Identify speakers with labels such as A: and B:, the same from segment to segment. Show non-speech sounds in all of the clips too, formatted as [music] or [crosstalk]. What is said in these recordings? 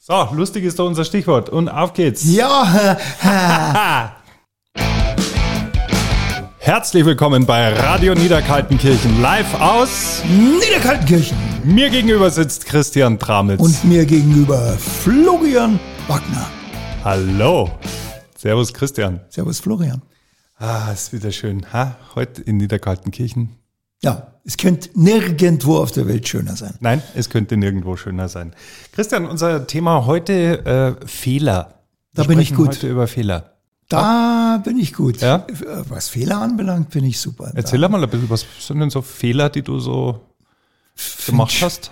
A: So, lustig ist doch unser Stichwort. Und auf geht's.
B: Ja, [laughs]
A: Herzlich willkommen bei Radio Niederkaltenkirchen live aus.
B: Niederkaltenkirchen.
A: Mir gegenüber sitzt Christian Tramitz.
B: Und mir gegenüber Florian Wagner.
A: Hallo. Servus Christian.
B: Servus Florian.
A: Ah, ist wieder schön. Ha? Heute in Niederkaltenkirchen.
B: Ja, es könnte nirgendwo auf der Welt schöner sein.
A: Nein, es könnte nirgendwo schöner sein. Christian, unser Thema heute äh, Fehler.
B: Da
A: Wir
B: bin ich gut.
A: heute über Fehler.
B: Da bin ich gut.
A: Ja?
B: Was Fehler anbelangt, bin ich super.
A: Erzähl mal ein bisschen, was sind denn so Fehler, die du so gemacht hast?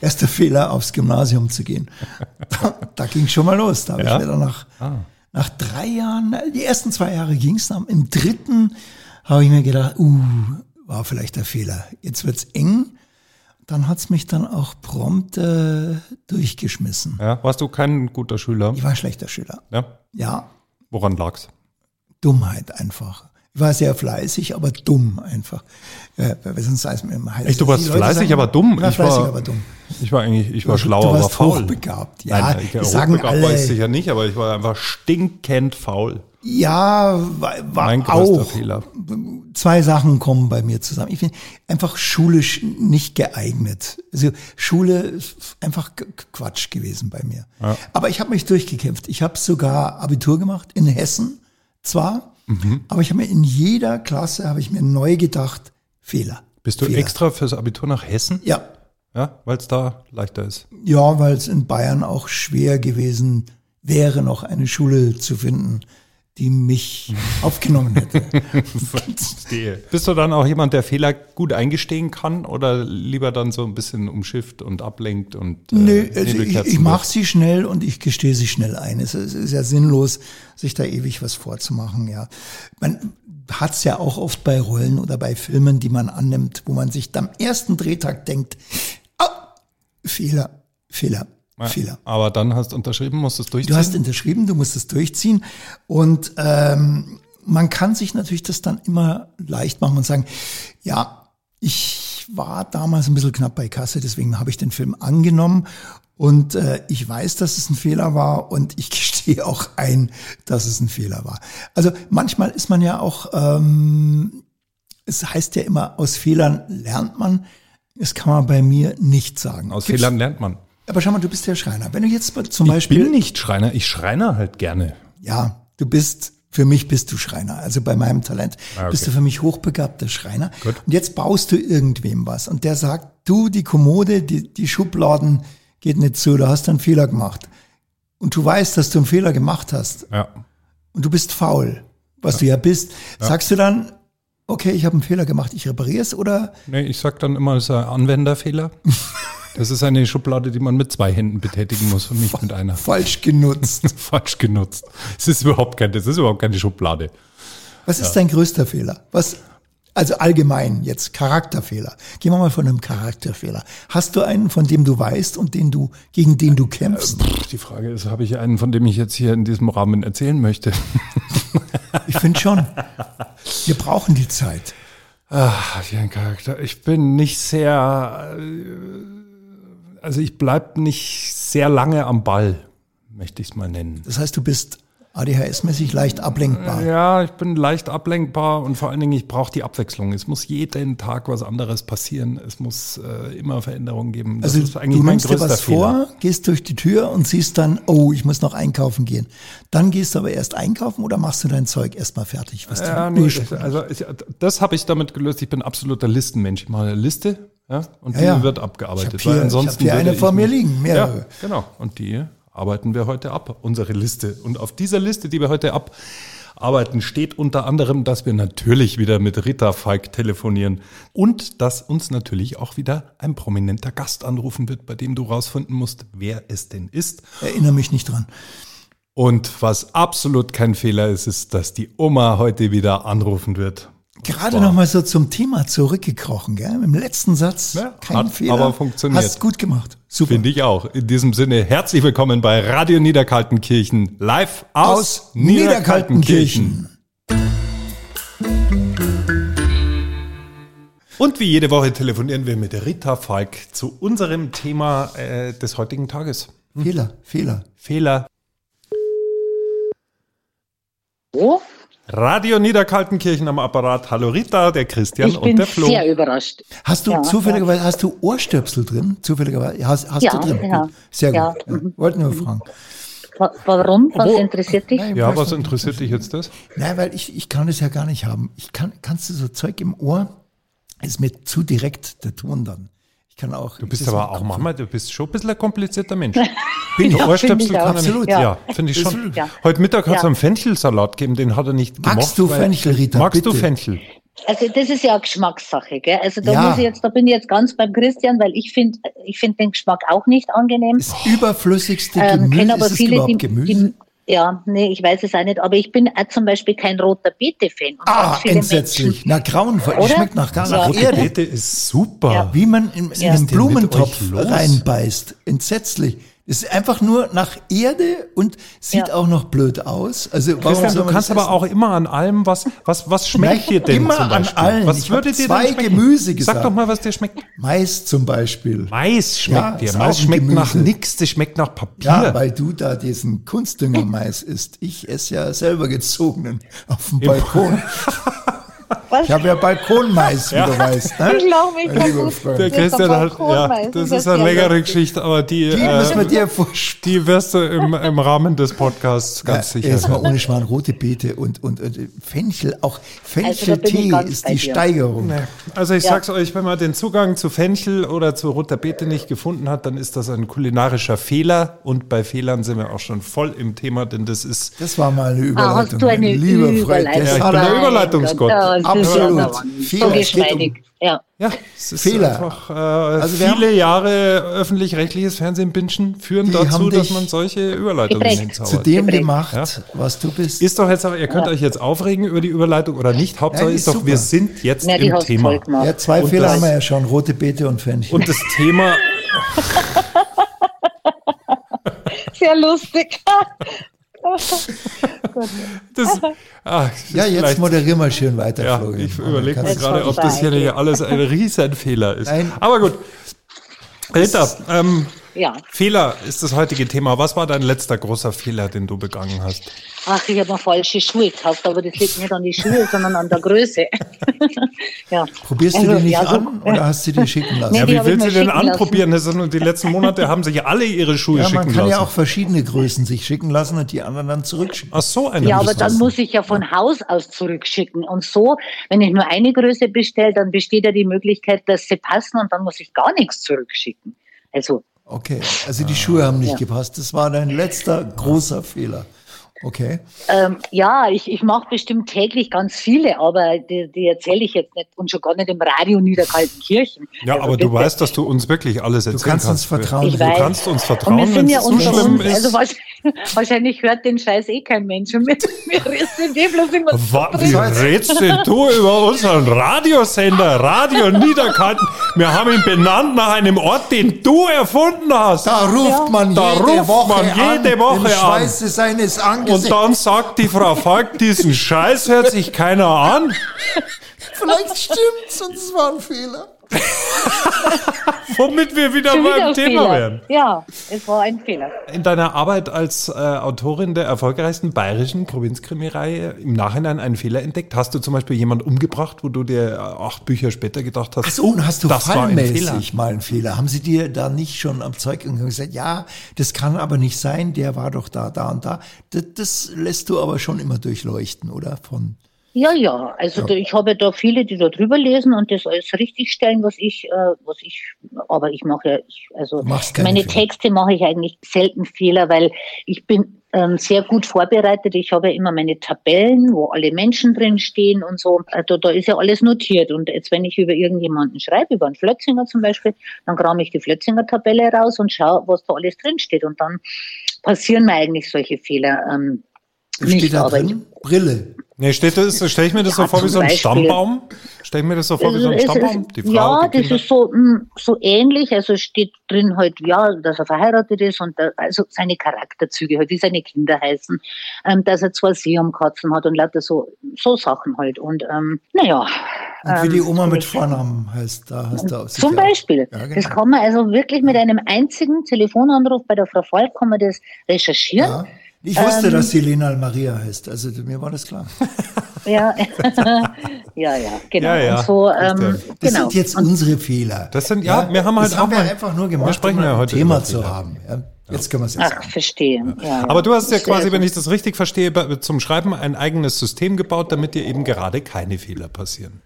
B: Erster Fehler, aufs Gymnasium zu gehen. Da, da ging schon mal los. Da habe
A: Ja?
B: ich wieder nach,
A: Ah.
B: nach drei Jahren, die ersten zwei Jahre ging es dann. Im dritten habe ich mir gedacht, uh, war vielleicht der Fehler. Jetzt wird's eng. Dann hat's mich dann auch prompt äh, durchgeschmissen.
A: Ja, warst du kein guter Schüler?
B: Ich war ein schlechter Schüler.
A: Ja.
B: Ja,
A: Woran lag's?
B: Dummheit einfach. Ich war sehr fleißig, aber dumm einfach. Weil sonst heißt man immer, heißt
A: Echt, du
B: es,
A: warst fleißig,
B: sagen,
A: aber dumm?
B: Ich war fleißig,
A: war-
B: aber dumm.
A: Ich war eigentlich, ich war
B: Du-
A: schlau,
B: du
A: aber
B: warst
A: faul.
B: hochbegabt. Ja,
A: Nein, ich, hochbegabt war ich
B: alle.
A: sicher nicht, aber ich war einfach stinkend faul.
B: Ja, war, war
A: Mein größter
B: auch.
A: Fehler.
B: Zwei Sachen kommen bei mir zusammen. Ich bin einfach schulisch nicht geeignet. Also Schule ist einfach Quatsch gewesen bei mir. Aber ich habe mich durchgekämpft. Ich habe sogar Abitur gemacht in Hessen zwar,
A: Mhm.
B: aber ich habe mir in jeder Klasse habe ich mir neu gedacht Fehler.
A: Bist du
B: Fehler.
A: extra fürs Abitur nach Hessen?
B: Ja,
A: Ja, weil es da leichter ist.
B: ja, weil es in Bayern auch schwer gewesen wäre, noch eine Schule zu finden, die mich [laughs] aufgenommen hätte.
A: Verstehe. Bist du dann auch jemand, der Fehler gut eingestehen kann oder lieber dann so ein bisschen umschifft und ablenkt und äh,
B: Nö, also ich, ich mache sie schnell und ich gestehe sie schnell ein. Es ist, es ist ja sinnlos, sich da ewig was vorzumachen. Ja, man hat es ja auch oft bei Rollen oder bei Filmen, die man annimmt, wo man sich am ersten Drehtag denkt, ah, Fehler, Fehler, Fehler.
A: Aber dann hast du unterschrieben, musst du es durchziehen.
B: Du hast unterschrieben, du musst es durchziehen und ähm, man kann sich natürlich das dann immer leicht machen und sagen, ja, ich war damals ein bisschen knapp bei Kasse, deswegen habe ich den Film angenommen und äh, ich weiß, dass es ein Fehler war und ich [laughs] gestehe auch ein, dass es ein Fehler war. Also manchmal ist man ja auch, ähm, es heißt ja immer, aus Fehlern lernt man. Das kann man bei mir nicht sagen.
A: Aus
B: Gibt's-
A: Fehlern lernt man.
B: Aber schau mal, du bist ja Schreiner. Wenn du jetzt zum
A: Ich
B: Beispiel
A: bin nicht Schreiner, ich schreiner halt gerne.
B: ja, du bist, für mich bist du Schreiner. Also bei meinem Talent
A: Ah, okay.
B: bist du für mich hochbegabter Schreiner.
A: Gut.
B: Und jetzt baust du irgendwem was und der sagt, du, die Kommode, die, die Schubladen geht nicht zu, da hast du einen Fehler gemacht. Und du weißt, dass du einen Fehler gemacht hast
A: Ja.
B: und du bist faul, was du ja bist. Sagst du dann, okay, ich habe einen Fehler gemacht, ich repariere es oder
A: Nee, ich sag dann immer, es ist ein Anwenderfehler. [laughs] Das ist eine Schublade, die man mit zwei Händen betätigen muss und nicht mit einer.
B: falsch genutzt? [laughs]
A: Falsch genutzt. Es ist überhaupt kein, das ist überhaupt keine Schublade.
B: Was ist dein größter Fehler? Was, also allgemein jetzt Charakterfehler. Gehen wir mal von einem Charakterfehler. Hast du einen, von dem du weißt und den du, gegen den du kämpfst?
A: Pff, Die Frage ist, habe ich einen, von dem ich jetzt hier in diesem Rahmen erzählen möchte? [laughs]
B: Ich finde schon. Wir brauchen die Zeit.
A: Ah, wie ein Charakter. Ich bin nicht sehr, äh, also ich bleib nicht sehr lange am Ball, möchte ich es mal nennen.
B: Das heißt, du bist ADHS-mäßig leicht ablenkbar.
A: Ja, ich bin leicht ablenkbar und vor allen Dingen, ich brauche die Abwechslung. Es muss jeden Tag was anderes passieren. Es muss äh, immer Veränderungen geben. Das
B: Also
A: ist eigentlich
B: du
A: mein
B: nimmst dir was
A: Fehler.
B: vor, gehst durch die Tür und siehst dann, oh, ich muss noch einkaufen gehen. Dann gehst du aber erst einkaufen oder machst du dein Zeug erstmal fertig? Was
A: Ja,
B: du
A: nee, also ich, das habe ich damit gelöst. Ich bin absoluter Listenmensch. Ich mache eine Liste ja, und die
B: ja.
A: wird abgearbeitet.
B: Ich hab hier-
A: weil ansonsten
B: ich hab hier eine vor mir liegen,
A: Ja,
B: mehrere.
A: genau. Und die arbeiten wir heute ab, unsere Liste. Und auf dieser Liste, die wir heute abarbeiten, steht unter anderem, dass wir natürlich wieder mit Rita Falk telefonieren und dass uns natürlich auch wieder ein prominenter Gast anrufen wird, bei dem du rausfinden musst, wer es denn ist.
B: Erinnere mich nicht dran.
A: Und was absolut kein Fehler ist, ist, dass die Oma heute wieder anrufen wird.
B: Gerade noch mal so zum Thema zurückgekrochen, gell? Im letzten Satz
A: Ja,
B: kein
A: hat
B: Fehler.
A: aber funktioniert.
B: Hast gut gemacht. Super.
A: Finde ich auch. In diesem Sinne, herzlich willkommen bei Radio Niederkaltenkirchen, live aus,
B: Aus Niederkaltenkirchen.
A: Und wie jede Woche telefonieren wir mit Rita Falk zu unserem Thema äh, des heutigen Tages.
B: Fehler, Fehler.
A: Fehler.
C: Oh,
A: Radio Niederkaltenkirchen am Apparat. Hallo Rita, der Christian
C: ich
A: und
C: bin
A: der Flo.
C: sehr überrascht.
B: Hast du
C: Ja,
B: zufälligerweise, hast du Ohrstöpsel drin? Zufälligerweise, hast, hast
C: Ja,
B: du drin?
C: ja.
B: Sehr
C: Ja,
B: gut. Ja. Wollten nur fragen.
C: Wa- Warum? Was
A: Wo-
C: interessiert dich?
B: Nein,
A: Ja, was
B: nicht.
A: interessiert dich jetzt das?
B: Nein, weil ich, ich kann das ja gar nicht haben. Ich kann, kannst du so Zeug im Ohr, ist mir zu direkt der Ton dann. Ich kann auch.
A: Du bist aber auch manchmal, du bist schon ein bisschen ein komplizierter Mensch.
B: Bin [laughs] ich.
C: Ja,
A: Ohrstöpsel
C: finde ich auch.
A: kann.
B: Absolut.
A: Ja,
C: Ja.
A: finde ich schon.
C: Ja.
A: Heute Mittag hat es
C: Ja.
A: einen Fenchelsalat gegeben, den hat er nicht
B: Magst
A: gemocht.
B: du Fenchel, Rita?
A: Magst du
B: Bitte.
A: Fenchel?
C: Also das ist ja Geschmackssache, gell? Also da
B: Ja.
C: muss ich jetzt, da bin ich jetzt ganz beim Christian, weil ich finde, ich finde den Geschmack auch nicht angenehm.
B: Das überflüssigste
C: Ähm,
B: Gemüse.
C: kenne aber
B: ist es
C: viele,
B: überhaupt
C: die,
B: Gemüse?
C: die, ja, nee, ich weiß es auch nicht, aber ich bin auch zum Beispiel kein roter Beete-Fan.
B: Ah, entsetzlich.
C: Menschen-
B: Na, grauenvoll.
C: Oder?
B: schmeckt nach gar
C: Ja.
A: Rote. Beete ist super.
C: Ja.
B: Wie man in, in
C: Ja.
A: mit
B: Blumentopf reinbeißt. Entsetzlich. Es ist einfach nur nach Erde und sieht
C: Ja.
B: auch noch blöd aus. Also warum
A: Christian,
B: soll
A: du kannst
B: das
A: aber
B: essen?
A: auch immer an allem, was, was, was schmeckt dir denn
B: immer
A: zum
B: an
A: Beispiel?
B: allen.
A: Was
B: Ich
A: würde dir
B: zwei? Gemüse
A: Sag
B: gesagt.
A: doch mal, was dir schmeckt.
B: Mais zum Beispiel.
A: Mais schmeckt
B: Ja,
A: dir. Mais schmeckt nach
B: Gemüse.
A: nichts, das schmeckt nach Papier.
B: Ja, weil du da diesen Kunstdünger-Mais isst. Ich esse ja selber gezogenen auf dem Balkon. [laughs] [laughs]
C: Was?
B: Ich habe ja Balkonmais, wie du weißt. Ne?
C: Ich glaube, ich kann.
B: Freund.
A: der
C: Das ist
A: Christian hat, ja, das ist eine längere. Geschichte, aber die,
B: Die müssen wir
A: äh,
B: dir
A: die wirst du im, im Rahmen des Podcasts ganz
B: Ja,
A: sicher.
B: Erstmal ohne Schwan, rote Beete und, und, und Fenchel, auch
C: Also
B: Fencheltee
C: ganz
B: ist die. Steigerung.
A: Also ich
C: Ja.
A: sag's euch, wenn man den Zugang zu Fenchel oder zu roter Beete nicht gefunden hat, dann ist das ein kulinarischer Fehler. Und bei Fehlern sind wir auch schon voll im Thema, denn das ist
B: Das war mal eine
C: Ah,
B: Überleitung.
C: hast du eine
B: Freund.
C: Überleitung?
B: Das
A: Ja, ich
B: hat
A: bin der
B: er-
A: Überleitungsgott.
C: Gott,
B: Absolut.
C: ja
B: Fehler,
C: So
B: es geht um-
C: geschmeidig. Ja.
A: ja, es ist
B: Fehler.
A: einfach äh,
B: Also
A: viele Jahre öffentlich-rechtliches Fernsehen bingen führen dazu,
B: haben
A: dass man solche Überleitungen
C: geprägt.
A: hinzaubert.
B: zu dem
C: Geprägt.
B: gemacht,
A: Ja.
B: was du bist.
A: Ist doch jetzt aber, ihr könnt euch jetzt aufregen über die Überleitung oder nicht. Hauptsache
B: Nein,
A: ist
B: ist
A: doch, wir sind jetzt
C: Ja, die
A: im Thema.
B: ja, zwei
A: Und
B: Fehler
A: das-
B: haben wir ja schon, rote Beete und Fenchel.
A: Und das Thema, [laughs]
C: Sehr lustig. [laughs] [laughs]
A: das, [laughs] ah, das
B: ja, jetzt
A: vielleicht-
B: moderier mal schön weiter,
A: Ja,
B: Florian.
A: ich überlege mir gerade, ob das hier nicht alles ein Riesenfehler ist.
B: Nein.
A: Aber gut. Rita, ähm,
C: Ja.
A: Fehler ist das heutige Thema. Was war dein letzter großer Fehler, den du begangen hast?
C: Ach, ich habe mir falsche Schuhe gekauft, aber das liegt nicht an die Schuhe, sondern an der Größe. [laughs] ja.
B: Probierst du
C: Also,
B: die nicht
C: ja, so-
B: an oder hast du die schicken [laughs] lassen?
C: Nee,
A: Ja, wie willst du denn
C: lassen.
A: anprobieren? Das sind, die letzten Monate haben sich alle ihre Schuhe
B: Ja,
A: schicken
B: man kann
A: lassen.
B: ja auch verschiedene Größen sich schicken lassen und die anderen dann zurückschicken.
A: Ach so, eine
C: Ja, aber dann muss ich ja von Haus aus zurückschicken. Und so, wenn ich nur eine Größe bestelle, dann besteht ja die Möglichkeit, dass sie passen und dann muss ich gar nichts zurückschicken. Also,
B: Okay, also die Schuhe haben nicht
C: Ja.
B: gepasst. Das war dein letzter großer Fehler. Okay.
C: ähm, ja, ich, ich mache bestimmt täglich ganz viele, aber die, die erzähle ich jetzt nicht und schon gar nicht im Radio Niederkaltenkirchen.
A: Ja,
C: Also
A: aber du
C: bitte.
A: weißt, dass du uns wirklich alles erzählen
B: Du kannst uns vertrauen.
C: Ich
A: Du
C: weiß.
A: kannst uns
C: Und
A: vertrauen,
C: wir
A: wenn
C: sind ja
A: es zu
C: unter
A: schlimm
C: uns.
A: ist.
C: Also wahrscheinlich, wahrscheinlich hört den Scheiß eh kein Mensch. Und wir, wir sind eh bloß immer
A: Wa- Wie redst denn du über unseren Radiosender, Radio Niederkalten? Wir haben ihn benannt nach einem Ort, den du erfunden hast.
B: Da ruft man
A: Da
B: jede
A: ruft
B: Woche
A: man jede
B: an,
A: Woche
B: im
A: an.
B: Schweiße seines
A: Und dann sagt die Frau Falk, diesen Scheiß hört sich keiner an.
B: Vielleicht stimmt's und es war ein Fehler. [laughs]
A: Womit wir wieder
C: Schon wieder
A: beim
C: ein
A: Thema
C: Fehler.
A: wären.
C: Ja, es war ein Fehler.
A: In deiner Arbeit als äh, Autorin der erfolgreichsten bayerischen Provinzkrimireihe im Nachhinein einen Fehler entdeckt? Hast du zum Beispiel jemanden umgebracht, wo du dir äh, acht Bücher später gedacht hast,
B: Ach so, und hast du
A: das war ein Fehler?
B: mal einen Fehler? Haben sie dir da nicht schon am Zeug gesagt, ja, das kann aber nicht sein, der war doch da, da und da. Das, das lässt du aber schon immer durchleuchten, oder? Von
C: Ja, ja. Also da- ich habe da viele, die da drüber lesen und das alles richtigstellen, was ich, äh, was ich, aber ich mache ja, ich, also meine
B: Fehler.
C: Texte mache ich eigentlich selten Fehler, weil ich bin ähm, sehr gut vorbereitet. Ich habe ja immer meine Tabellen, wo alle Menschen drin stehen und so. Äh, Da, da ist ja alles notiert. Und jetzt, wenn ich über irgendjemanden schreibe, über einen Flötzinger zum Beispiel, dann kram ich die Flötzinger-Tabelle raus und schaue, was da alles drin steht. Und dann passieren mir eigentlich solche Fehler ähm,
B: steht
C: nicht.
B: da drin? Brille.
A: Nee, steht das, stelle ich mir das
C: Ja,
A: so vor wie so ein
C: Beispiel.
A: Stammbaum? Stelle ich mir das so vor wie so ein Stammbaum? Die Frau,
C: ja,
A: die
C: das ist so, mh, so ähnlich. Also steht drin halt, ja, dass er verheiratet ist und da, also seine Charakterzüge halt, wie seine Kinder heißen, ähm, dass er zwei Siamkatzen hat und lauter so, so Sachen halt. Und ähm, naja.
B: Und wie die
C: ähm,
B: Oma mit Vornamen heißt, da hast du auch
C: Zum Beispiel.
B: Ja, genau.
C: Das kann man also wirklich mit einem einzigen Telefonanruf bei der Frau Falk kann man das recherchieren.
B: Ja. Ich wusste,
C: Ähm,
B: dass sie Lena Maria heißt. Also mir war das klar. [laughs]
C: Ja, [laughs] ja, ja, genau.
A: Ja, ja.
C: Und so, ähm.
B: Das
C: genau.
B: sind jetzt unsere Fehler.
A: Das sind- ja, wir haben halt
B: das haben
A: auch
B: wir
A: mal-
B: einfach nur gemacht,
A: wir sprechen
B: um
A: ja
B: ein
A: heute
B: Thema
A: über
B: zu haben. Ja, jetzt können wir es ja
C: Ach,
B: sagen.
C: verstehe. Ja, ja.
A: Aber du hast ja quasi, wenn ich das richtig verstehe, zum Schreiben ein eigenes System gebaut, damit dir eben gerade keine Fehler passieren.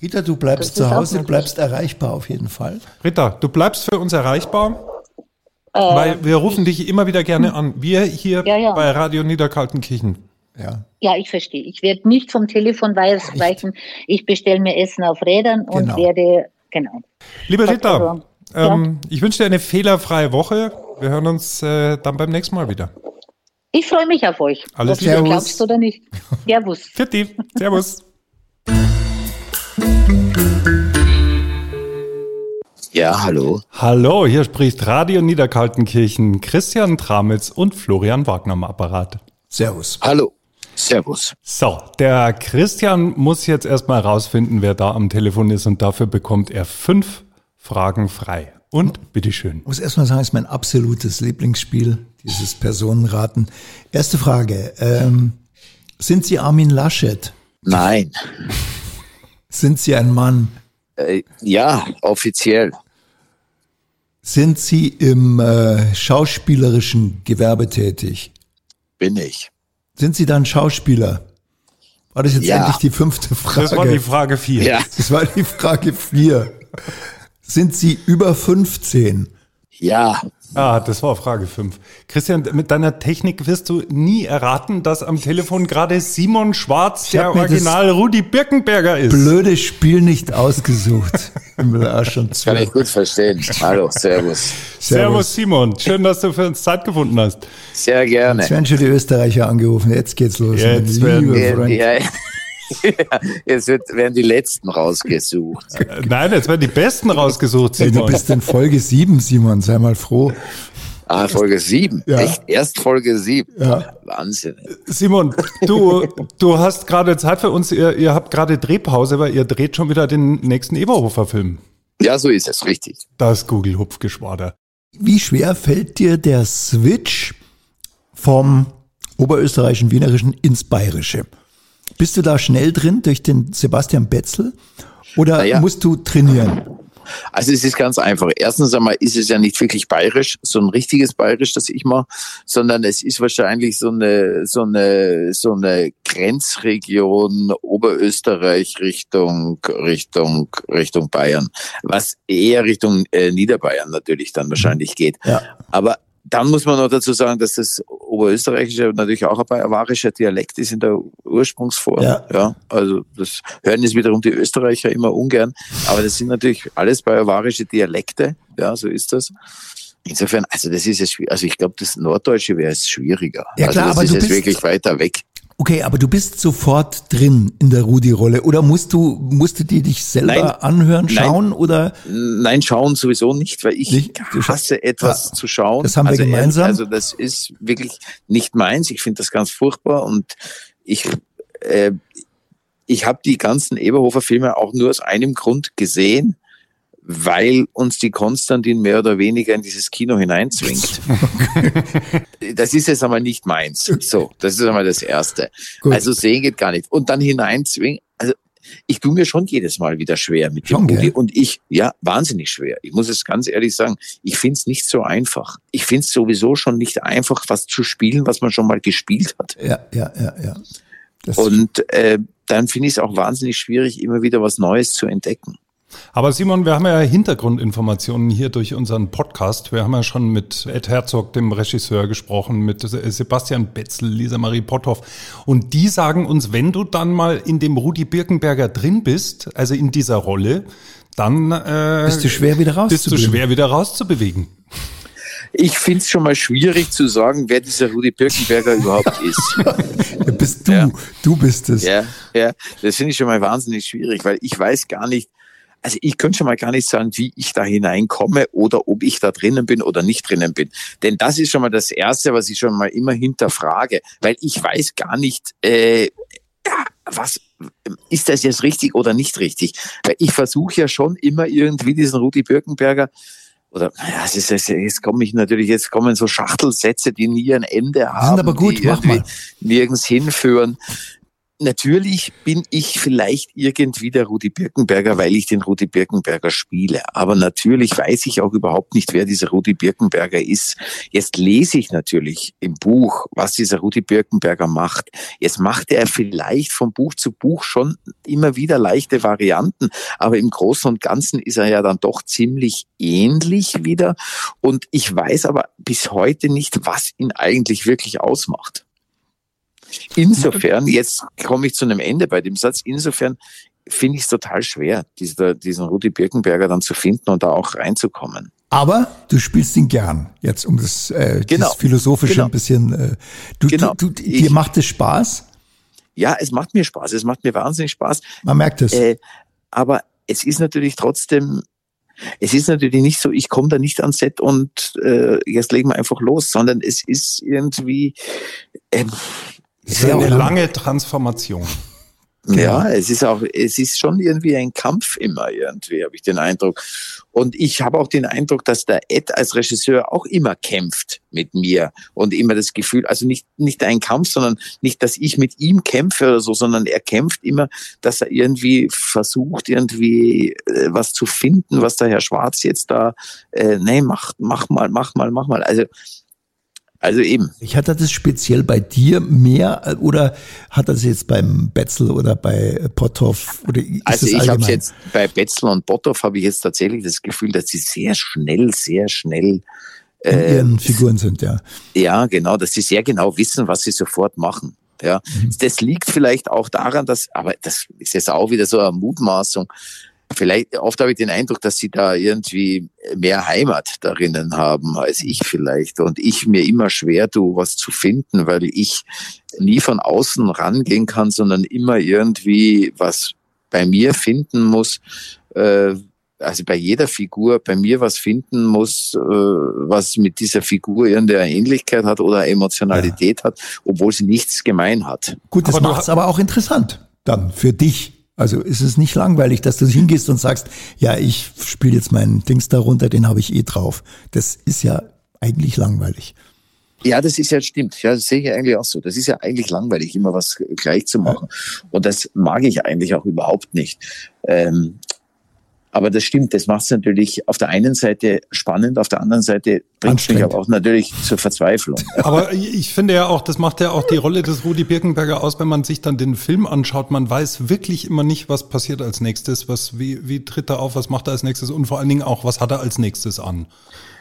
B: Rita, du bleibst
C: Das
B: zu Hause, du bleibst erreichbar auf jeden Fall.
A: Rita, du bleibst für uns erreichbar, weil wir rufen dich immer wieder gerne an. Wir hier
C: Ja, ja.
A: bei Radio Niederkaltenkirchen.
B: Ja.
C: Ja, ich verstehe. Ich werde nicht vom Telefon weichen. Ich bestelle mir Essen auf Rädern und
B: Genau.
C: werde, genau.
A: Liebe Rita,
C: Also, ja.
A: ähm, ich wünsche dir eine fehlerfreie Woche. Wir hören uns äh, dann beim nächsten Mal wieder.
C: Ich freue mich auf euch.
A: Alles
B: Liebe.
C: glaubst oder nicht. [laughs] Servus.
A: Fitti, Servus. [laughs]
D: Ja, hallo.
A: Hallo, hier spricht Radio Niederkaltenkirchen, Christian Tramitz und Florian Wagner am Apparat.
B: Servus.
D: Hallo. Servus.
A: So, der Christian muss jetzt erstmal rausfinden, wer da am Telefon ist und dafür bekommt er fünf Fragen frei. Und bitteschön.
B: Ich muss erstmal sagen, es ist mein absolutes Lieblingsspiel, dieses Personenraten. Erste Frage. Ähm, sind Sie Armin Laschet?
D: Nein.
B: Sind Sie ein Mann?
D: Äh, ja, offiziell.
B: Sind Sie im äh, schauspielerischen Gewerbe tätig?
D: Bin ich.
B: Sind Sie dann Schauspieler? War das jetzt
D: Ja.
B: endlich die fünfte Frage?
A: Das war die Frage vier.
D: Ja.
B: Das war die Frage vier. Sind Sie über 15?
D: Ja.
A: Ah, das war Frage fünf. Christian, mit deiner Technik wirst du nie erraten, dass am Telefon gerade Simon Schwarz, der
B: das
A: Original Rudi Birkenberger ist.
B: Blödes Spiel nicht ausgesucht. [laughs] Bin mir da auch schon
D: Kann ich gut verstehen. Hallo, Servus.
A: Servus Simon, schön, dass du für uns Zeit gefunden hast.
D: Sehr
B: Jetzt
D: gerne.
B: werden schon die Österreicher angerufen. Jetzt geht's los.
A: Jetzt werden-
D: Ja,
B: Freund. [laughs]
D: ja, jetzt wird, werden die Letzten rausgesucht.
A: Äh, Nein, jetzt werden die Besten rausgesucht,
B: Hey, du
A: Simon.
B: bist in Folge 7, Simon. Sei mal froh.
D: Ah, Folge 7.
B: Ja.
D: Echt? Erst Folge 7.
B: Ja.
D: Wahnsinn.
A: Simon, du, du hast gerade Zeit für uns. Ihr, ihr habt gerade Drehpause, weil ihr dreht schon wieder den nächsten Eberhofer-Film.
D: Ja, so ist es, richtig.
A: Das Google-Hupfgeschwader.
B: Wie schwer fällt dir der Switch vom oberösterreichischen, wienerischen ins bayerische? Bist du da schnell drin durch den Sebastian Betzel oder
D: ja.
B: musst du trainieren?
D: Also es ist ganz einfach. Erstens einmal ist es ja nicht wirklich bayerisch, so ein richtiges bayerisch, das ich mache, sondern es ist wahrscheinlich so eine, so eine, so eine Grenzregion Oberösterreich Richtung, Richtung, Richtung Bayern, was eher Richtung äh, Niederbayern natürlich dann wahrscheinlich geht.
B: Ja.
D: Aber dann muss man noch dazu sagen, dass das Oberösterreichische natürlich auch ein bavarischer Dialekt ist in der Ursprungsform.
B: Ja.
D: ja. Also das hören jetzt wiederum die Österreicher immer ungern. Aber das sind natürlich alles bavarische Dialekte. Ja, so ist das. Insofern, also das ist jetzt, also ich glaube, das Norddeutsche wäre es schwieriger.
B: Ja, klar,
D: also das
B: aber
D: ist
B: du
D: jetzt
B: bist-
D: wirklich weiter weg.
B: Okay, aber du bist sofort drin in der Rudi-Rolle oder musst du, musst du die dich selber
D: Nein.
B: anhören,
D: Nein.
B: schauen oder?
D: Nein, schauen sowieso nicht, weil ich
B: Nicht?
D: Hasse etwas
B: Ja,
D: zu schauen.
B: das haben wir
D: also, ehrlich,
B: gemeinsam.
D: Also das ist wirklich nicht meins. Ich finde das ganz furchtbar und ich, äh, ich habe die ganzen Eberhofer-Filme auch nur aus einem Grund gesehen, weil uns die Konstantin mehr oder weniger in dieses Kino hineinzwingt. [laughs] das ist jetzt aber nicht meins. So, das ist einmal das Erste.
B: Gut.
D: Also sehen geht gar nicht. Und dann hineinzwingen, also ich tue mir schon jedes Mal wieder schwer mit dem
B: gell?
D: Und ich, ja, wahnsinnig schwer. Ich muss es ganz ehrlich sagen, ich finde es nicht so einfach. Ich finde es sowieso schon nicht einfach, was zu spielen, was man schon mal gespielt hat.
B: Ja, ja, ja, ja. Das,
D: Und äh, dann finde ich es auch wahnsinnig schwierig, immer wieder was Neues zu entdecken.
A: Aber Simon, wir haben ja Hintergrundinformationen hier durch unseren Podcast. Wir haben ja schon mit Ed Herzog, dem Regisseur, gesprochen, mit Sebastian Betzel, Lisa Marie Potthoff. Und die sagen uns, wenn du dann mal in dem Rudi Birkenberger drin bist, also in dieser Rolle, dann äh,
B: bist du schwer wieder
A: bist du schwer wieder rauszubewegen.
D: Ich finde es schon mal schwierig zu sagen, wer dieser Rudi Birkenberger [laughs] überhaupt ist.
B: bist du, ja. du bist es.
D: Ja, ja, das finde ich schon mal wahnsinnig schwierig, weil ich weiß gar nicht, also ich könnte schon mal gar nicht sagen, wie ich da hineinkomme oder ob ich da drinnen bin oder nicht drinnen bin. Denn das ist schon mal das Erste, was ich schon mal immer hinterfrage, weil ich weiß gar nicht, äh, ja, was ist das jetzt richtig oder nicht richtig? Weil ich versuche ja schon immer irgendwie diesen Rudi Birkenberger oder naja, es ist, es, jetzt komme ich natürlich, jetzt kommen so Schachtelsätze, die nie ein Ende haben,
B: Sind aber gut,
D: die
B: mach mal.
D: nirgends hinführen natürlich bin ich vielleicht irgendwie der Rudi Birkenberger, weil ich den Rudi Birkenberger spiele. Aber natürlich weiß ich auch überhaupt nicht, wer dieser Rudi Birkenberger ist. Jetzt lese ich natürlich im Buch, was dieser Rudi Birkenberger macht. Jetzt macht er vielleicht von Buch zu Buch schon immer wieder leichte Varianten, aber im Großen und Ganzen ist er ja dann doch ziemlich ähnlich wieder. Und ich weiß aber bis heute nicht, was ihn eigentlich wirklich ausmacht. Insofern, jetzt komme ich zu einem Ende bei dem Satz, insofern finde ich es total schwer, diesen, diesen Rudi Birkenberger dann zu finden und da auch reinzukommen.
B: Aber du spielst ihn gern, jetzt um das, äh,
D: genau.
B: das Philosophische
D: genau.
B: ein bisschen. Äh, du, genau. du, du, dir
D: ich,
B: macht es Spaß?
D: Ja, es macht mir Spaß, es macht mir wahnsinnig Spaß.
B: Man merkt es.
D: Äh, aber es ist natürlich trotzdem, es ist natürlich nicht so, ich komme da nicht ans Set und äh, jetzt legen wir einfach los, sondern es ist irgendwie, äh,
A: es ist eine lange Transformation.
D: Genau. Ja, es ist auch, es ist schon irgendwie ein Kampf immer irgendwie, habe ich den Eindruck. Und ich habe auch den Eindruck, dass der Ed als Regisseur auch immer kämpft mit mir und immer das Gefühl, also nicht, nicht ein Kampf, sondern nicht, dass ich mit ihm kämpfe oder so, sondern er kämpft immer, dass er irgendwie versucht, irgendwie äh, was zu finden, was der Herr Schwarz jetzt da, äh, nee, mach, mach mal, mach mal, mach mal. Also, also eben.
B: Ich hatte das speziell bei dir mehr äh, oder hat das jetzt beim Betzel oder bei Potthoff oder ist
D: Also ich habe jetzt bei Betzel und Potthoff habe ich jetzt tatsächlich das Gefühl, dass sie sehr schnell, sehr schnell
B: in äh, ihren Figuren sind, ja.
D: Ja, genau, dass sie sehr genau wissen, was sie sofort machen. Ja, mhm. das liegt vielleicht auch daran, dass, aber das ist jetzt auch wieder so eine Mutmaßung, vielleicht oft habe ich den Eindruck, dass sie da irgendwie mehr Heimat darinnen haben als ich vielleicht und ich mir immer schwer tue, was zu finden, weil ich nie von außen rangehen kann, sondern immer irgendwie was bei mir finden muss, äh, also bei jeder Figur bei mir was finden muss, äh, was mit dieser Figur irgendeine Ähnlichkeit hat oder Emotionalität ja. hat, obwohl sie nichts gemein hat.
B: Gut, das macht es aber auch interessant dann für dich also ist es nicht langweilig, dass du hingehst und sagst, ja, ich spiele jetzt meinen Dings darunter, den habe ich eh drauf. Das ist ja eigentlich langweilig.
D: Ja, das ist ja stimmt. Ja, das sehe ich eigentlich auch so. Das ist ja eigentlich langweilig, immer was gleich zu machen. Und das mag ich eigentlich auch überhaupt nicht. Ähm, aber das stimmt, das macht es natürlich auf der einen Seite spannend, auf der anderen Seite bringt es mich aber auch natürlich zur Verzweiflung. [laughs]
A: Aber ich finde ja auch, das macht ja auch die Rolle des Rudi Birkenberger aus, wenn man sich dann den Film anschaut. Man weiß wirklich immer nicht, was passiert als nächstes, was, wie, wie tritt er auf, was macht er als nächstes und vor allen Dingen auch, was hat er als nächstes an.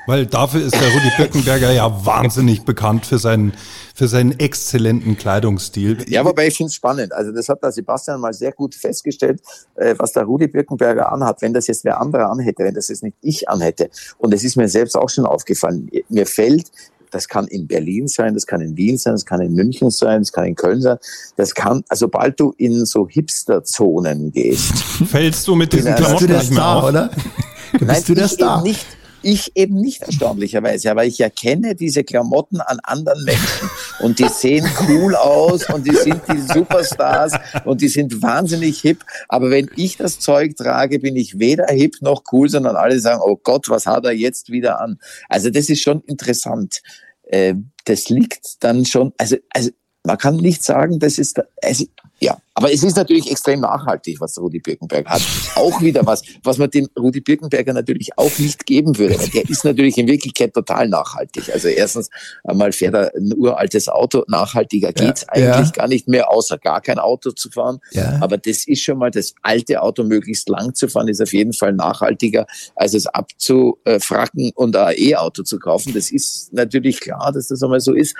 A: Weil dafür ist der Rudi Birkenberger ja wahnsinnig bekannt für seinen, für seinen exzellenten Kleidungsstil.
D: Ja, wobei ich finde es spannend. Also das hat der Sebastian mal sehr gut festgestellt, äh, was der Rudi Birkenberger anhat. Wenn das jetzt wer andere anhätte, wenn das jetzt nicht ich anhätte. Und es ist mir selbst auch schon aufgefallen. Mir fällt das kann in Berlin sein, das kann in Wien sein, das kann in München sein, das kann in Köln sein. Das kann, also sobald du in so Hipster-Zonen gehst.
A: Fällst du mit diesen Klamotten
B: nicht mehr auf, oder? [laughs]
D: Bist Nein, du der Star? Nicht. Ich eben nicht erstaunlicherweise, aber ich erkenne diese Klamotten an anderen Menschen und die sehen cool aus und die sind die Superstars und die sind wahnsinnig hip. Aber wenn ich das Zeug trage, bin ich weder hip noch cool, sondern alle sagen, oh Gott, was hat er jetzt wieder an? Also das ist schon interessant. Äh, das liegt dann schon, also, also man kann nicht sagen, das ist, also, ja, aber es ist natürlich extrem nachhaltig, was Rudi Birkenberger hat. Auch wieder was, was man dem Rudi Birkenberger natürlich auch nicht geben würde. Weil der ist natürlich in Wirklichkeit total nachhaltig. Also erstens einmal fährt er ein uraltes Auto. Nachhaltiger geht's ja, eigentlich ja. gar nicht mehr, außer gar kein Auto zu fahren. Ja. Aber das ist schon mal das alte Auto möglichst lang zu fahren, ist auf jeden Fall nachhaltiger, als es abzufracken und ein E-Auto zu kaufen. Das ist natürlich klar, dass das einmal so ist.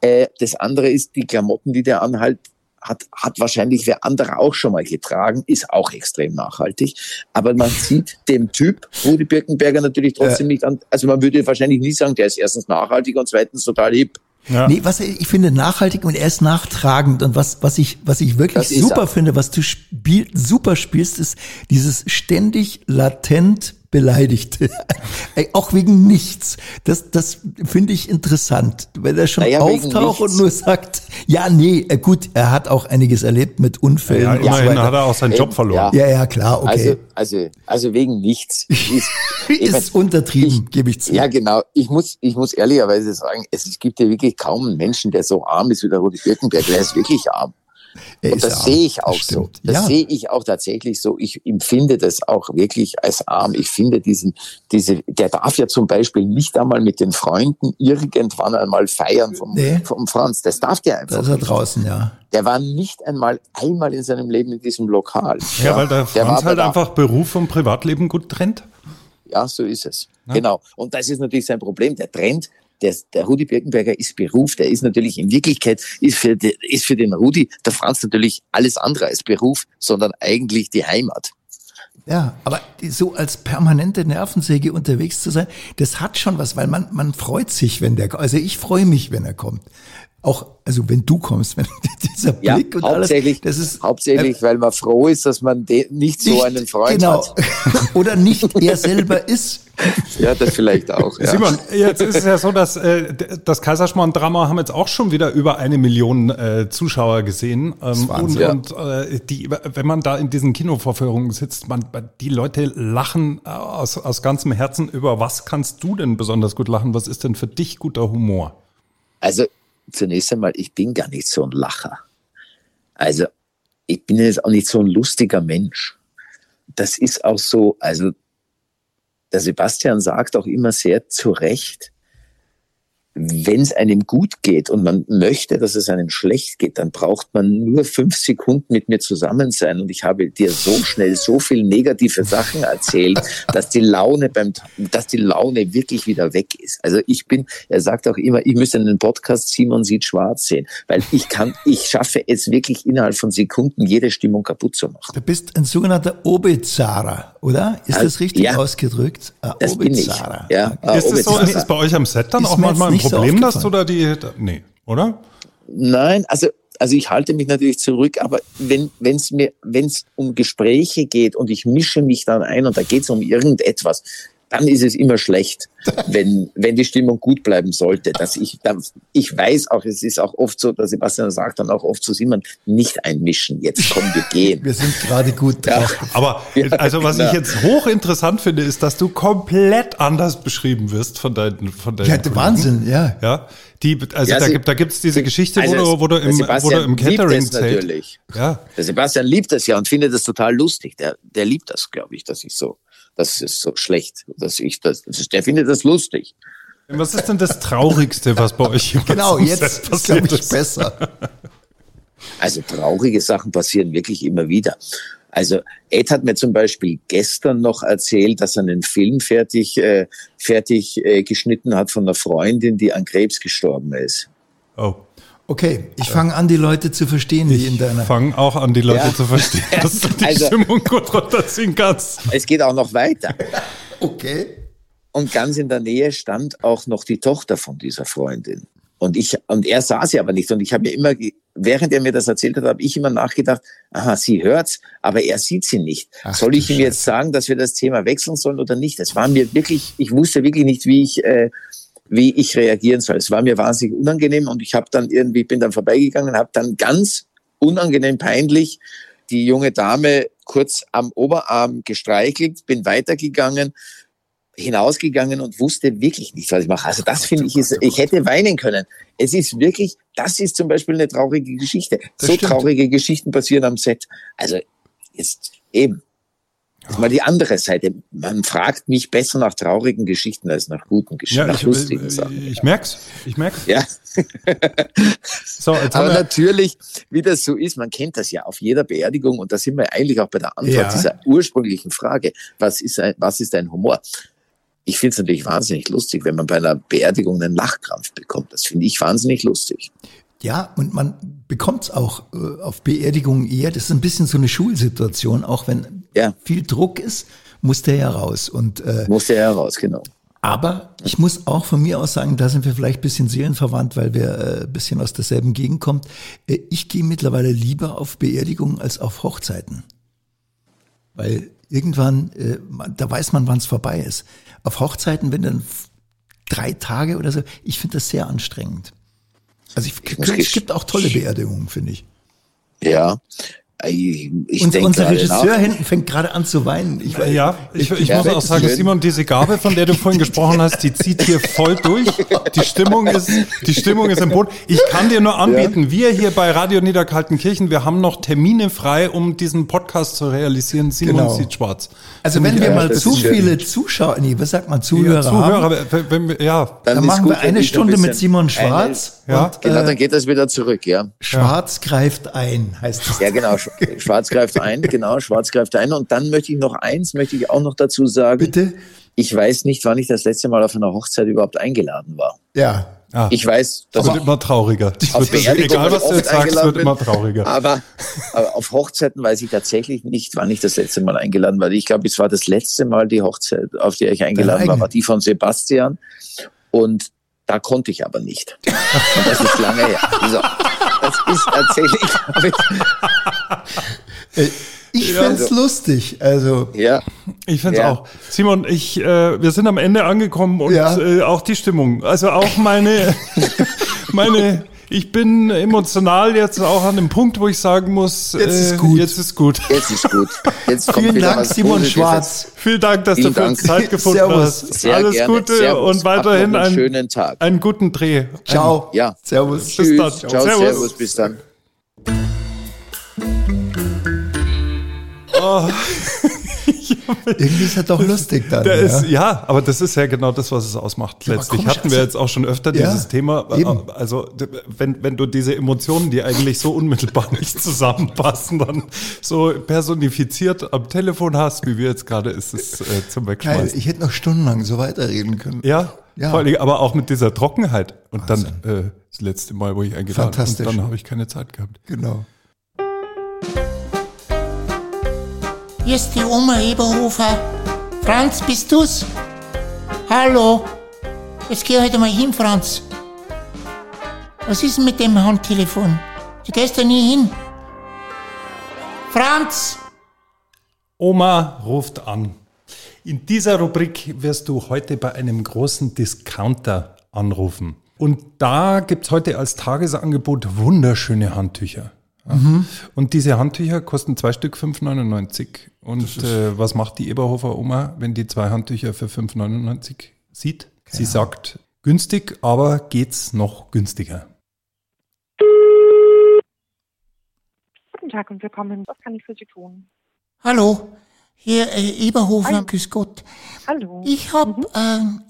D: Äh, das andere ist die Klamotten, die der anhalt hat, hat wahrscheinlich wer andere auch schon mal getragen, ist auch extrem nachhaltig. Aber man [laughs] sieht dem Typ Rudi Birkenberger natürlich trotzdem äh. nicht an. Also man würde wahrscheinlich nie sagen, der ist erstens nachhaltig und zweitens total hip.
B: Ja. Nee, was ich finde nachhaltig und er ist nachtragend und was was ich was ich wirklich super finde, was du spiel, super spielst, ist dieses ständig latent Beleidigte. [laughs] auch wegen nichts. Das, das finde ich interessant. Wenn er schon naja, auftaucht und nur sagt, ja, nee, äh, gut, er hat auch einiges erlebt mit Unfällen. Ja,
A: ja immerhin so hat er auch seinen Job verloren.
B: Ja, ja, klar, okay.
D: Also, also, also wegen nichts. [laughs]
B: Ist, ist [laughs] untertrieben, gebe ich zu.
D: Ja, genau. Ich muss, ich muss ehrlicherweise sagen, es, es gibt ja wirklich kaum einen Menschen, der so arm ist wie der Rudi Birkenberg. Der ist wirklich arm. Er und das sehe ich auch so. Das ja. sehe ich auch tatsächlich so. Ich empfinde das auch wirklich als arm. Ich finde diesen, diese, der darf ja zum Beispiel nicht einmal mit den Freunden irgendwann einmal feiern vom, nee. vom Franz. Das darf der einfach.
B: Das ist er draußen, ja.
D: Der war nicht einmal einmal in seinem Leben in diesem Lokal.
A: Ja, ja weil der Franz der halt einfach Beruf und Privatleben gut trennt.
D: Ja, so ist es. Ja. Genau. Und das ist natürlich sein Problem. Der trennt der, der Rudi Birkenberger ist Beruf, der ist natürlich in Wirklichkeit, ist für, ist für den Rudi, der Franz natürlich alles andere als Beruf, sondern eigentlich die Heimat.
B: Ja, aber so als permanente Nervensäge unterwegs zu sein, das hat schon was, weil man, man freut sich, wenn der, also ich freue mich, wenn er kommt auch, also wenn du kommst, [laughs] wenn dieser Blick ja, und
D: hauptsächlich, alles, das ist hauptsächlich, äh, weil man froh ist, dass man nicht, nicht so einen Freund genau. hat. [laughs]
B: Oder nicht er selber ist. [laughs]
D: Ja, das vielleicht auch. Ja.
A: Simon, jetzt ist es ja so, dass äh, das Kaiserschmarrn-Drama haben jetzt auch schon wieder über eine Million äh, Zuschauer gesehen. Ähm, und, ja. und äh, die, wenn man da in diesen Kinovorführungen sitzt, man, die Leute lachen aus, aus ganzem Herzen. Über was kannst du denn besonders gut lachen? Was ist denn für dich guter Humor?
D: Also zunächst einmal, ich bin gar nicht so ein Lacher. Also ich bin jetzt auch nicht so ein lustiger Mensch. Das ist auch so, also der Sebastian sagt auch immer sehr zu Recht, wenn es einem gut geht und man möchte, dass es einem schlecht geht, dann braucht man nur fünf Sekunden mit mir zusammen sein und ich habe dir so schnell so viel negative Sachen erzählt, dass die Laune beim, dass die Laune wirklich wieder weg ist. Also ich bin, er sagt auch immer, ich müsste einen Podcast Simon sieht schwarz sehen, weil ich kann, ich schaffe es wirklich innerhalb von Sekunden jede Stimmung kaputt zu machen.
B: Du bist ein sogenannter Obezara, oder? Ist das richtig ja, ausgedrückt?
D: Ah, das bin ich.
A: Ja, ist, es so, ist es bei euch am Set dann ist auch manchmal ein Problem, dass du da die, nee, oder?
D: Nein, also also ich halte mich natürlich zurück, aber wenn es mir, wenn es um Gespräche geht und ich mische mich dann ein und da geht es um irgendetwas, dann ist es immer schlecht, wenn, wenn die Stimmung gut bleiben sollte. Dass ich, dann, ich weiß auch, es ist auch oft so, dass Sebastian sagt dann auch oft zu Simon, nicht einmischen, jetzt kommen wir gehen.
B: Wir sind gerade gut drauf.
A: Ja. Aber also was ich jetzt hochinteressant finde, ist, dass du komplett anders beschrieben wirst von deinen von deinen
B: Ja, Wahnsinn, ja.
A: Ja, die, also ja, da, gibt, da gibt's diese Geschichte, also wo, du, wo, du im, wo du im Catering
D: natürlich. Ja. Der Sebastian liebt das ja und findet das total lustig. Der, der liebt das, glaube ich, dass ich so das ist so schlecht, dass ich das, der findet das lustig.
A: Was ist denn das Traurigste, was bei euch
B: Genau, jetzt ist, glaube ich, besser.
D: Also traurige Sachen passieren wirklich immer wieder. Also Ed hat mir zum Beispiel gestern noch erzählt, dass er einen Film fertig, äh, fertig äh, geschnitten hat von einer Freundin, die an Krebs gestorben ist.
B: Oh. Okay, ich fange an, die Leute zu verstehen,
A: ich
B: wie in deiner.
A: Ich fange auch an, die Leute ja. zu verstehen, [laughs] dass du die also, Stimmung gut runterziehen kannst.
D: Es geht auch noch weiter. [laughs]
B: okay.
D: Und ganz in der Nähe stand auch noch die Tochter von dieser Freundin. Und ich, und er sah sie aber nicht. Und ich habe mir immer, während er mir das erzählt hat, habe ich immer nachgedacht, aha, sie hört's, aber er sieht sie nicht. Ach, Soll ich ihm jetzt sagen, dass wir das Thema wechseln sollen oder nicht? Das war mir wirklich, ich wusste wirklich nicht, wie ich, äh, wie ich reagieren soll. Es war mir wahnsinnig unangenehm und ich habe dann irgendwie, bin dann vorbeigegangen, habe dann ganz unangenehm peinlich die junge Dame kurz am Oberarm gestreichelt, bin weitergegangen, hinausgegangen und wusste wirklich nicht, was ich mache. Also das finde ich ist, ich hätte weinen können. Es ist wirklich, das ist zum Beispiel eine traurige Geschichte. Das so stimmt. traurige Geschichten passieren am Set. Also jetzt eben. Das ist mal die andere Seite. Man fragt mich besser nach traurigen Geschichten als nach guten Geschichten, ja, nach
A: ich,
D: lustigen
A: ich,
D: Sachen.
A: Ich merk's, ich merk's.
D: Ja. [laughs] so, Aber natürlich, wie das so ist, man kennt das ja auf jeder Beerdigung und da sind wir eigentlich auch bei der Antwort ja. dieser ursprünglichen Frage, was ist ein, was ist ein Humor? Ich finde es natürlich wahnsinnig lustig, wenn man bei einer Beerdigung einen Lachkrampf bekommt. Das finde ich wahnsinnig lustig.
B: Ja, und man bekommt es auch äh, auf Beerdigungen eher. Das ist ein bisschen so eine Schulsituation, auch wenn
D: Ja.
B: viel Druck ist, muss der ja raus. Und äh,
D: Musste er heraus, genau.
B: aber ich muss auch von mir aus sagen, da sind wir vielleicht ein bisschen seelenverwandt, weil wir äh, ein bisschen aus derselben Gegend kommen. Äh, ich gehe mittlerweile lieber auf Beerdigungen als auf Hochzeiten. Weil irgendwann, äh, da weiß man, wann es vorbei ist. Auf Hochzeiten, wenn dann drei Tage oder so, ich finde das sehr anstrengend. Also ich, es gibt auch tolle Beerdigungen, finde ich.
D: Ja. Ich, ich
B: Und
D: denke
B: unser Regisseur
D: nach.
B: hinten fängt gerade an zu weinen. Ich, weiß-
A: Ja, ich, ich
D: Ja,
A: muss auch sagen,
D: schön.
A: Simon, diese Gabe, von der du vorhin gesprochen hast, die zieht hier voll durch. Die Stimmung ist, die Stimmung ist im Boot. Ich kann dir nur anbieten, wir hier bei Radio Niederkaltenkirchen, wir haben noch Termine frei, um diesen Podcast zu realisieren. Simon
B: Genau.
A: sieht schwarz.
B: also wenn wir
D: Ja,
B: mal zu viele Zuschauer, nee, was sagt man,
A: Ja,
B: Zuhörer, haben,
A: Zuhörer, wenn, wenn, wir- ja,
B: dann
D: ist
B: machen
D: gut,
B: wir eine
D: ich ein
B: Stunde mit Simon Schwarz.
A: Ja.
B: und,
D: Genau,
B: äh,
D: dann geht das wieder zurück, ja.
B: Schwarz greift ein, heißt es.
D: Ja, genau. [laughs] Sch- Schwarz greift ein, genau, Schwarz greift ein. Und dann möchte ich noch eins, möchte ich auch noch dazu sagen.
B: Bitte?
D: Ich weiß nicht, wann ich das letzte Mal auf einer Hochzeit überhaupt eingeladen war.
B: Ja.
A: ah,
D: Ich weiß, dass
A: das wird immer trauriger.
D: Auf
A: wird, egal, was du jetzt sagst, wird immer trauriger.
D: Aber, aber auf Hochzeiten weiß ich tatsächlich nicht, wann ich das letzte Mal eingeladen war. Ich glaube, es war das letzte Mal die Hochzeit, auf die ich eingeladen war, war die von Sebastian. Und da konnte ich aber nicht. Und das ist lange her. So, das ist tatsächlich, hab ich,
B: Äh, Ich fänd's lustig. Also,
D: ja,
A: Ich finde es
D: Ja.
A: auch. Simon, ich, äh, wir sind am Ende angekommen und
B: Ja.
A: äh, auch die Stimmung. Also auch meine, [laughs] meine, ich bin emotional jetzt auch an dem Punkt, wo ich sagen muss,
B: Jetzt ist
A: äh,
B: gut.
A: Jetzt ist gut.
D: jetzt ist gut. Jetzt kommt
B: vielen Dank, Simon
D: Positives.
B: Schwarz.
A: Vielen Dank, dass
D: Vielen
A: du für uns. Zeit [laughs] gefunden
B: Servus.
A: hast.
D: Sehr
A: Alles
D: gerne.
A: Gute
D: Servus.
A: und weiterhin
D: einen
A: einen,
D: schönen Tag.
A: einen guten Dreh.
B: Ciao.
D: Ja.
B: Servus.
A: Bis
D: Tschüss.
A: dann.
D: Ciao,
A: Servus.
D: servus. Bis dann. [laughs] [laughs]
B: Irgendwie ist er doch lustig dann. Ja.
A: ist, ja, aber das ist ja genau das, was es ausmacht.
B: Ja,
A: Letztlich
B: komisch,
A: hatten wir jetzt auch schon öfter
B: Ja,
A: dieses Thema.
B: eben.
A: Also wenn, wenn du diese Emotionen, die eigentlich so unmittelbar [laughs] nicht zusammenpassen, dann so personifiziert am Telefon hast, wie wir jetzt gerade, ist es äh, zum
B: Geil,
A: Wegschmeißen.
B: ich hätte noch stundenlang so weiterreden können.
A: Ja,
B: Ja.
A: Vor allem, aber auch mit dieser Trockenheit. Und dann äh, das letzte Mal, wo ich eingeladen und dann habe ich keine Zeit gehabt.
B: Genau.
E: Hier ist die Oma Eberhofer. Franz, bist du's? Hallo? Jetzt geh heute mal hin, Franz. Was ist denn mit dem Handtelefon? Du gehst da nie hin. Franz!
A: Oma ruft an. In dieser Rubrik wirst du heute bei einem großen Discounter anrufen. Und da gibt's heute als Tagesangebot wunderschöne Handtücher. Ja. Und diese Handtücher kosten zwei Stück 5,99. Und äh, was macht die Eberhofer Oma, wenn die zwei Handtücher für 5,99 sieht? Sie sagt, günstig, aber geht's noch günstiger.
F: Guten Tag und willkommen. Was kann ich für Sie tun?
E: Hallo? Hier äh, Eberhofer,
F: Hallo.
E: grüß Gott.
F: Hallo.
E: Ich habe äh,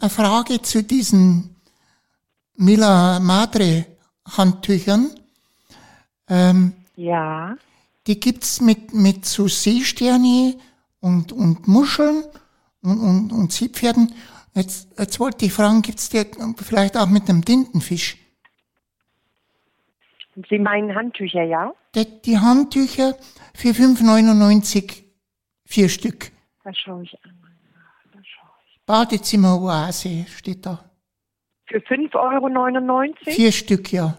E: eine Frage zu diesen Mila Madre Handtüchern. Ähm,
F: Ja.
E: Die gibt's mit, mit so Seesterne und, und Muscheln und, und, und Seepferden. Jetzt, jetzt wollte ich fragen, gibt's die vielleicht auch mit einem Tintenfisch?
F: Sie meinen Handtücher, ja?
E: Die, die Handtücher für 5,99 vier Stück.
F: Da schaue ich einmal nach. Da schaue ich.
E: Badezimmer-Oase steht da.
F: Für 5,99 Euro?
E: Vier Stück, ja.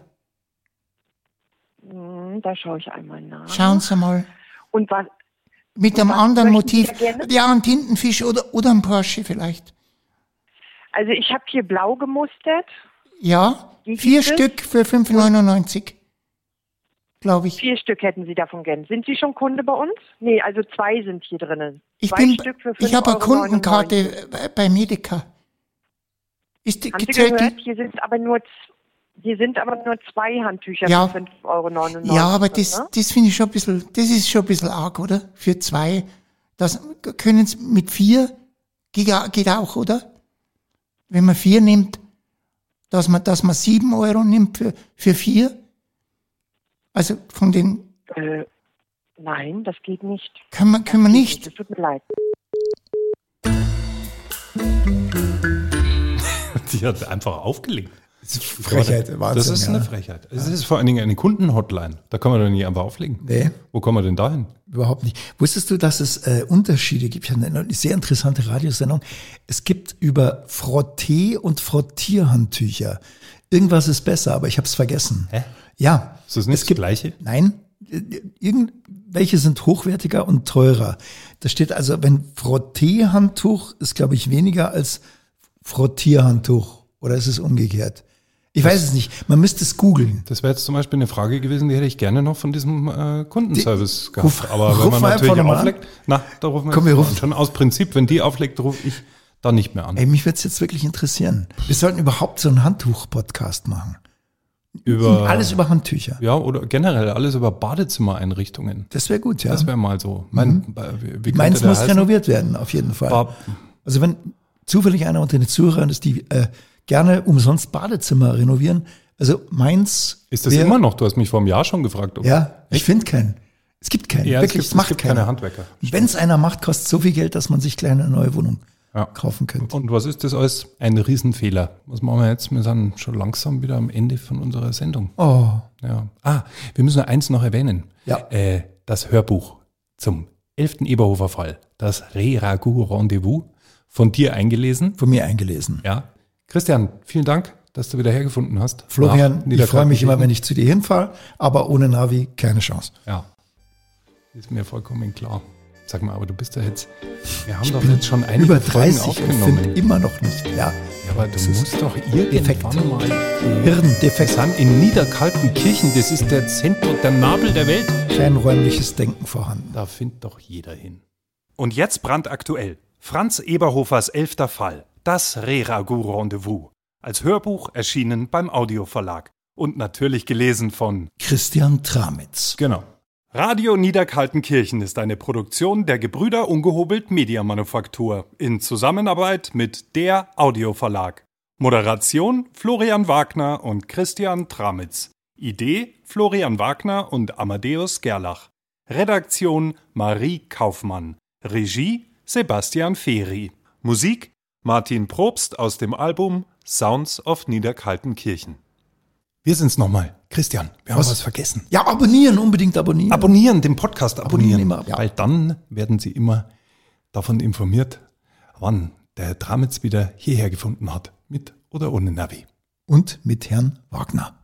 F: Hm, Da schaue ich einmal nach.
E: Schauen Sie mal.
F: Und was?
E: Mit
F: Und
E: einem
F: was
E: anderen Motiv. Ja, ein Tintenfisch oder, oder ein Porsche vielleicht.
F: Also ich habe hier blau gemustert.
E: Ja,
F: Wie
E: vier? Stück für 5,99. Glaube ich.
F: Vier Stück hätten Sie davon gern. Sind Sie schon Kunde bei uns? Nee, also zwei sind hier drinnen.
E: Ich
F: zwei
E: bin,
F: Stück für
E: ich habe eine
F: 5,99 Euro.
E: Kundenkarte bei- bei Medica. Ist die
F: Haben Sie gehört?
E: die-
F: Hier sind aber nur, hier sind aber nur zwei Handtücher
E: Ja.
F: für 5,99 Euro.
E: Ja, aber das,
F: ne?
E: das finde ich schon ein bisschen, das ist schon ein bisschen arg, oder? Für zwei. Das können Sie mit vier, geht, auch, oder? Wenn man vier nimmt, dass man, dass man sieben Euro nimmt für, für vier. Also von den,
F: Äh, nein, das geht nicht.
E: können wir, können wir nicht.
F: Es tut mir leid. [laughs]
A: Die hat einfach aufgelegt.
B: Frechheit, Wahnsinn.
A: Das ist
B: ja.
A: eine Frechheit. Es ist vor allen Dingen eine Kundenhotline. Da kann man doch nicht einfach auflegen.
B: Nee.
A: Wo kommen wir denn dahin?
B: Überhaupt nicht. Wusstest du, dass es äh, Unterschiede gibt? Ich habe eine sehr interessante Radiosendung. Es gibt über Frottee und Frottierhandtücher. Irgendwas ist besser, aber ich habe es vergessen.
A: Hä?
B: Ja.
A: Ist das nicht
B: es
A: das
B: gibt,
A: Gleiche?
B: Nein. Irgendwelche sind hochwertiger und teurer. Da steht also, wenn Frottee-Handtuch ist, glaube ich, weniger als Frottierhandtuch. Oder ist es umgekehrt? Ich weiß es nicht. Man müsste es googeln.
A: Das wäre jetzt zum Beispiel eine Frage gewesen, die hätte ich gerne noch von diesem äh, Kundenservice gehabt.
B: Ruf-
A: Aber wenn man natürlich auflegt, na, da rufen wir
B: Komm, wir rufen-.
A: Schon aus Prinzip, wenn die auflegt, rufe ich da nicht mehr an.
B: Ey, mich würde es jetzt wirklich interessieren. Wir sollten überhaupt so einen Handtuch-Podcast machen.
A: über,
B: Alles über Handtücher.
A: ja, oder generell alles über Badezimmereinrichtungen.
B: Das wäre gut, ja.
A: Das wäre mal so. Mein, könnte
B: Meins muss
A: heißen?
B: renoviert werden, auf jeden Fall.
A: Ba-
B: Also wenn zufällig einer unter den Zuhörern ist, die äh, gerne umsonst Badezimmer renovieren, also meins
A: Ist das
B: wär-
A: immer noch? Du hast mich vor einem Jahr schon gefragt. Ob
B: Ja, ich finde keinen. Es gibt keinen.
A: Ja, es
B: Wirklich,
A: gibt-
B: es macht
A: es gibt
B: keiner.
A: keine Handwerker.
B: Wenn es einer macht, kostet so viel Geld, dass man sich gleich eine neue Wohnung
A: Ja.
B: kaufen könnte.
A: Und was ist das alles? Ein Riesenfehler. Was machen wir jetzt? Wir sind schon langsam wieder am Ende von unserer Sendung.
B: Oh,
A: Ja. Ah, wir müssen eins noch erwähnen.
B: Ja.
A: Äh, das Hörbuch zum 11. Eberhofer Fall, das Re-Ragout-Rendezvous, von dir eingelesen.
B: von mir eingelesen.
A: Ja. Christian, vielen Dank, dass du wieder hergefunden hast.
B: Florian, ich freue mich immer, wenn ich zu dir hinfahre, aber ohne Navi keine Chance.
A: Ja. Ist mir vollkommen klar. Sag mal, aber du bist ja jetzt. Wir haben doch jetzt schon einige
B: Über
A: Folgen
B: 30 und
A: aufgenommen.
B: finde immer noch nicht. Ja,
A: Ja, aber du musst doch
B: Defekt.
A: irgendwann mal. Wir
B: Hirndefekt,
A: sind in Niederkaltenkirchen, das ist der Zentrum, der Nabel der Welt.
B: kein räumliches Denken vorhanden.
A: Da findet doch jeder hin.
G: Und jetzt brandaktuell. Franz Eberhofers elfter Fall. Das Re-Ragout-Rendezvous. Als Hörbuch erschienen beim Audioverlag. Und natürlich gelesen von
B: Christian Tramitz.
A: Genau.
G: Radio Niederkaltenkirchen ist eine Produktion der Gebrüder Ungehobelt Mediamanufaktur in Zusammenarbeit mit der Audioverlag. Moderation Florian Wagner und Christian Tramitz. Idee Florian Wagner und Amadeus Gerlach. Redaktion Marie Kaufmann. Regie Sebastian Feri. Musik Martin Probst aus dem Album Sounds of Niederkaltenkirchen.
A: Wir sind's nochmal. Christian, wir haben
B: Was?
A: was vergessen.
B: Ja, abonnieren, unbedingt abonnieren.
A: Abonnieren, den Podcast abonnieren.
B: Abonnieren immer, ja.
A: Weil dann werden Sie immer davon informiert, wann der Herr Tramitz wieder hierher gefunden hat. Mit oder ohne Navi.
B: Und mit Herrn Wagner.